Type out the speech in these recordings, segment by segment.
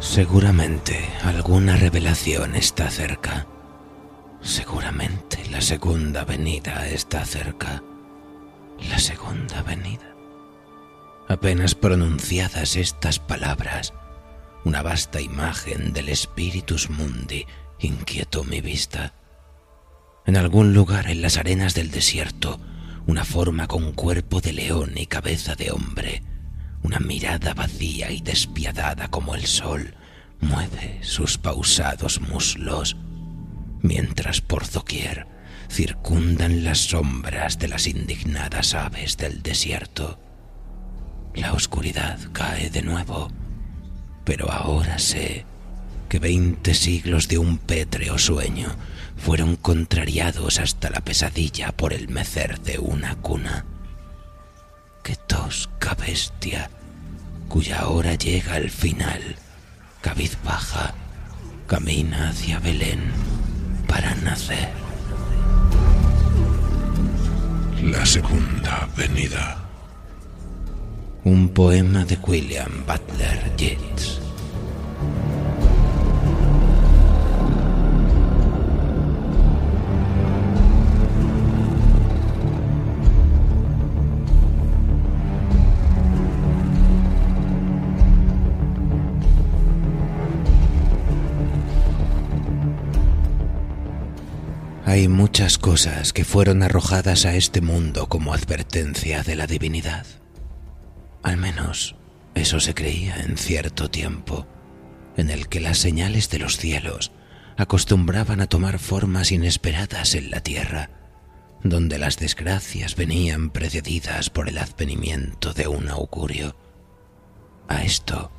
Seguramente alguna revelación está cerca. Seguramente la segunda venida está cerca. La segunda venida. Apenas pronunciadas estas palabras, una vasta imagen del Spiritus Mundi inquietó mi vista. En algún lugar en las arenas del desierto, una forma con cuerpo de león y cabeza de hombre, una mirada vacía y despiadada como el sol, mueve sus pausados muslos, mientras por doquier circundan las sombras de las indignadas aves del desierto. La oscuridad cae de nuevo, pero ahora sé que veinte siglos de un pétreo sueño fueron contrariados hasta la pesadilla por el mecer de una cuna. Qué tosca bestia, cuya hora llega al final cabizbaja, camina hacia Belén para nacer. La segunda venida. Un poema de William Butler Yeats. Hay muchas cosas que fueron arrojadas a este mundo como advertencia de la divinidad. Al menos eso se creía en cierto tiempo, en el que las señales de los cielos acostumbraban a tomar formas inesperadas en la tierra, donde las desgracias venían precedidas por el advenimiento de un augurio. A esto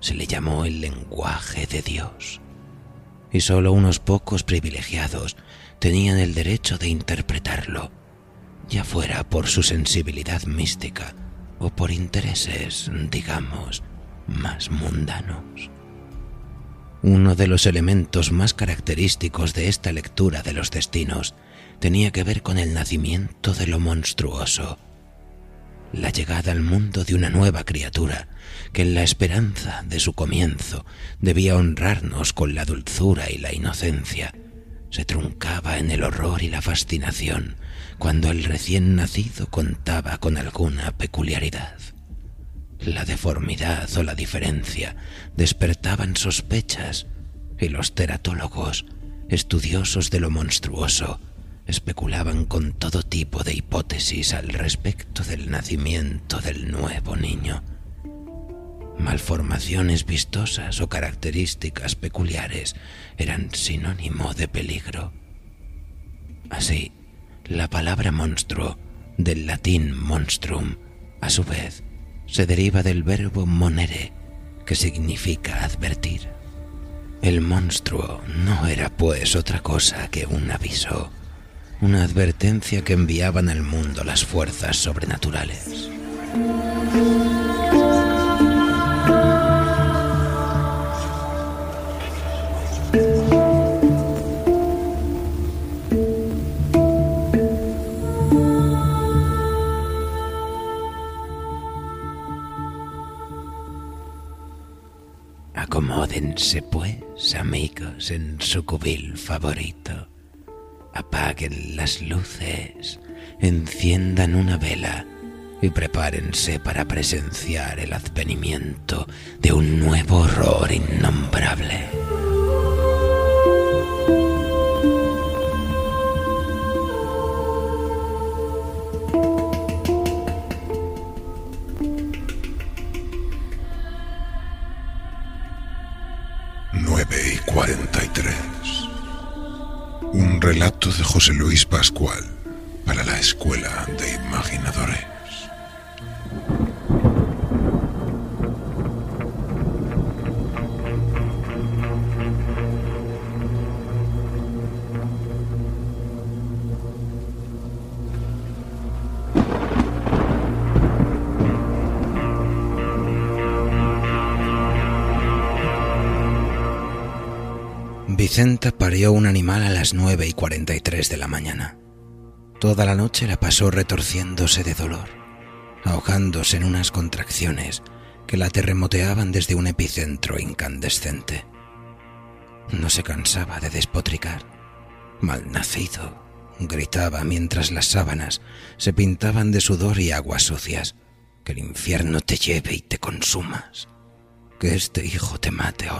se le llamó el lenguaje de Dios, y sólo unos pocos privilegiados tenían el derecho de interpretarlo, ya fuera por su sensibilidad mística o por intereses, digamos, más mundanos. Uno de los elementos más característicos de esta lectura de los destinos tenía que ver con el nacimiento de lo monstruoso, la llegada al mundo de una nueva criatura que en la esperanza de su comienzo debía honrarnos con la dulzura y la inocencia, se truncaba en el horror y la fascinación cuando el recién nacido contaba con alguna peculiaridad. La deformidad o la diferencia despertaban sospechas y los teratólogos, estudiosos de lo monstruoso, especulaban con todo tipo de hipótesis al respecto del nacimiento del nuevo niño. Malformaciones vistosas o características peculiares eran sinónimo de peligro. Así, la palabra monstruo, del latín monstrum, a su vez, se deriva del verbo monere, que significa advertir. El monstruo no era pues otra cosa que un aviso, una advertencia que enviaban al mundo las fuerzas sobrenaturales. Acomódense pues, amigos, en su cubil favorito. Apaguen las luces, enciendan una vela y prepárense para presenciar el advenimiento de un nuevo horror innombrable. Nueve y cuarenta y tres. Un relato de José Luis Pascual para la Escuela de Imaginadores. Vicenta parió un animal a las nueve y cuarenta y tres de la mañana. Toda la noche la pasó retorciéndose de dolor, ahogándose en unas contracciones que la terremoteaban desde un epicentro incandescente. No se cansaba de despotricar. Malnacido, gritaba mientras las sábanas se pintaban de sudor y aguas sucias. Que el infierno te lleve y te consumas. Que este hijo te mate a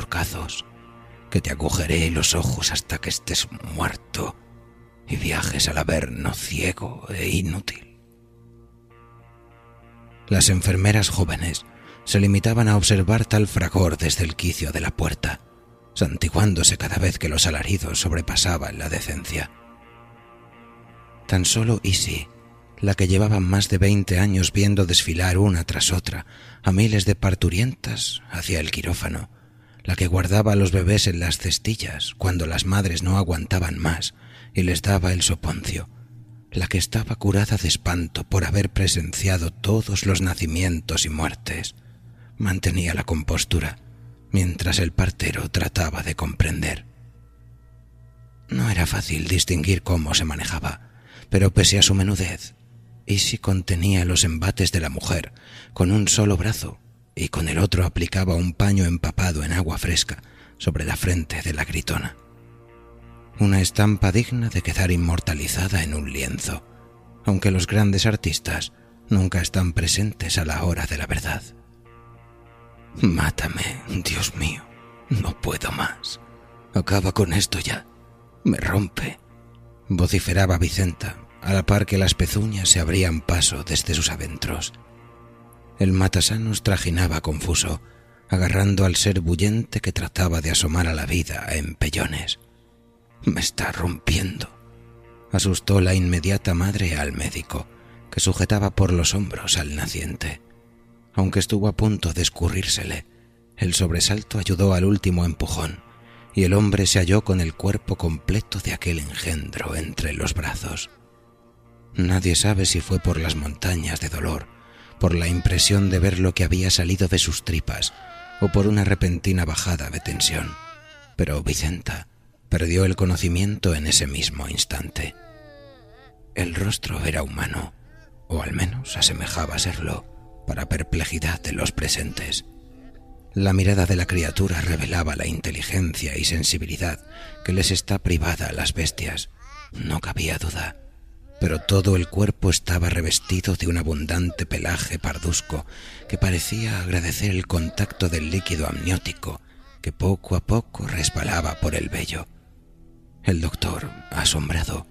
que te agujeré los ojos hasta que estés muerto y viajes al averno ciego e inútil. Las enfermeras jóvenes se limitaban a observar tal fragor desde el quicio de la puerta, santiguándose cada vez que los alaridos sobrepasaban la decencia. Tan solo Isi, la que llevaba más de veinte años viendo desfilar una tras otra a miles de parturientas hacia el quirófano, la que guardaba a los bebés en las cestillas cuando las madres no aguantaban más y les daba el soponcio, la que estaba curada de espanto por haber presenciado todos los nacimientos y muertes, mantenía la compostura mientras el partero trataba de comprender. No era fácil distinguir cómo se manejaba, pero pese a su menudez, Isi contenía los embates de la mujer con un solo brazo y con el otro aplicaba un paño empapado en agua fresca sobre la frente de la gritona. Una estampa digna de quedar inmortalizada en un lienzo, aunque los grandes artistas nunca están presentes a la hora de la verdad. Mátame, Dios mío, no puedo más. Acaba con esto ya. Me rompe. Vociferaba Vicenta, a la par que las pezuñas se abrían paso desde sus adentros el matasanos trajinaba confuso, agarrando al ser bullente que trataba de asomar a la vida a empellones. Me está rompiendo. Asustó la inmediata madre al médico, que sujetaba por los hombros al naciente. Aunque estuvo a punto de escurrírsele, el sobresalto ayudó al último empujón, y el hombre se halló con el cuerpo completo de aquel engendro entre los brazos. Nadie sabe si fue por las montañas de dolor por la impresión de ver lo que había salido de sus tripas o por una repentina bajada de tensión. Pero Vicenta perdió el conocimiento en ese mismo instante. El rostro era humano, o al menos asemejaba serlo, para perplejidad de los presentes. La mirada de la criatura revelaba la inteligencia y sensibilidad que les está privada a las bestias. No cabía duda pero todo el cuerpo estaba revestido de un abundante pelaje parduzco que parecía agradecer el contacto del líquido amniótico que poco a poco resbalaba por el vello. El doctor, asombrado,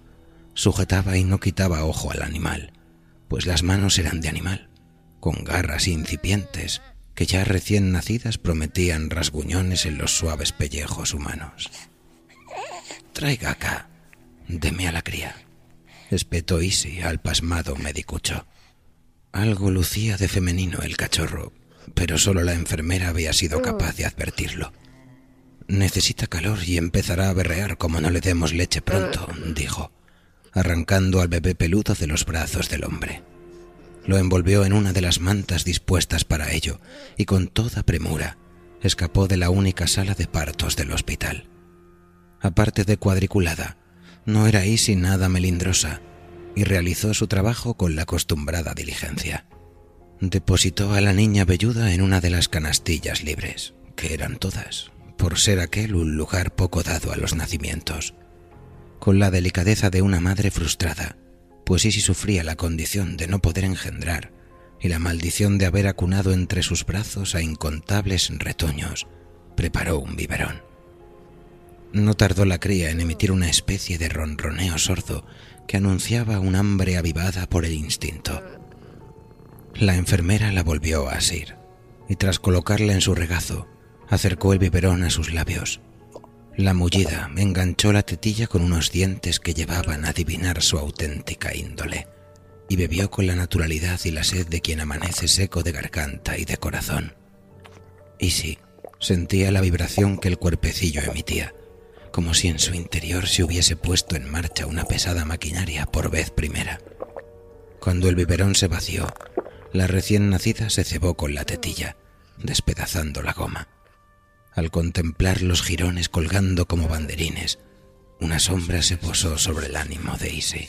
sujetaba y no quitaba ojo al animal, pues las manos eran de animal, con garras incipientes que ya recién nacidas prometían rasguñones en los suaves pellejos humanos. Traiga acá, deme a la cría espetó Isi al pasmado medicucho. Algo lucía de femenino el cachorro, pero solo la enfermera había sido capaz de advertirlo. Necesita calor y empezará a berrear como no le demos leche pronto, dijo, arrancando al bebé peludo de los brazos del hombre. Lo envolvió en una de las mantas dispuestas para ello y con toda premura escapó de la única sala de partos del hospital. Aparte de cuadriculada, no era Isi nada melindrosa y realizó su trabajo con la acostumbrada diligencia. Depositó a la niña velluda en una de las canastillas libres, que eran todas, por ser aquel un lugar poco dado a los nacimientos. Con la delicadeza de una madre frustrada, pues Isi sufría la condición de no poder engendrar y la maldición de haber acunado entre sus brazos a incontables retoños, preparó un biberón. No tardó la cría en emitir una especie de ronroneo sordo que anunciaba un hambre avivada por el instinto. La enfermera la volvió a asir y tras colocarla en su regazo, acercó el biberón a sus labios. La mullida enganchó la tetilla con unos dientes que llevaban a adivinar su auténtica índole, y bebió con la naturalidad y la sed de quien amanece seco de garganta y de corazón. Y sí, sentía la vibración que el cuerpecillo emitía, como si en su interior se hubiese puesto en marcha una pesada maquinaria por vez primera. Cuando el biberón se vació, la recién nacida se cebó con la tetilla, despedazando la goma. Al contemplar los jirones colgando como banderines, una sombra se posó sobre el ánimo de Isi.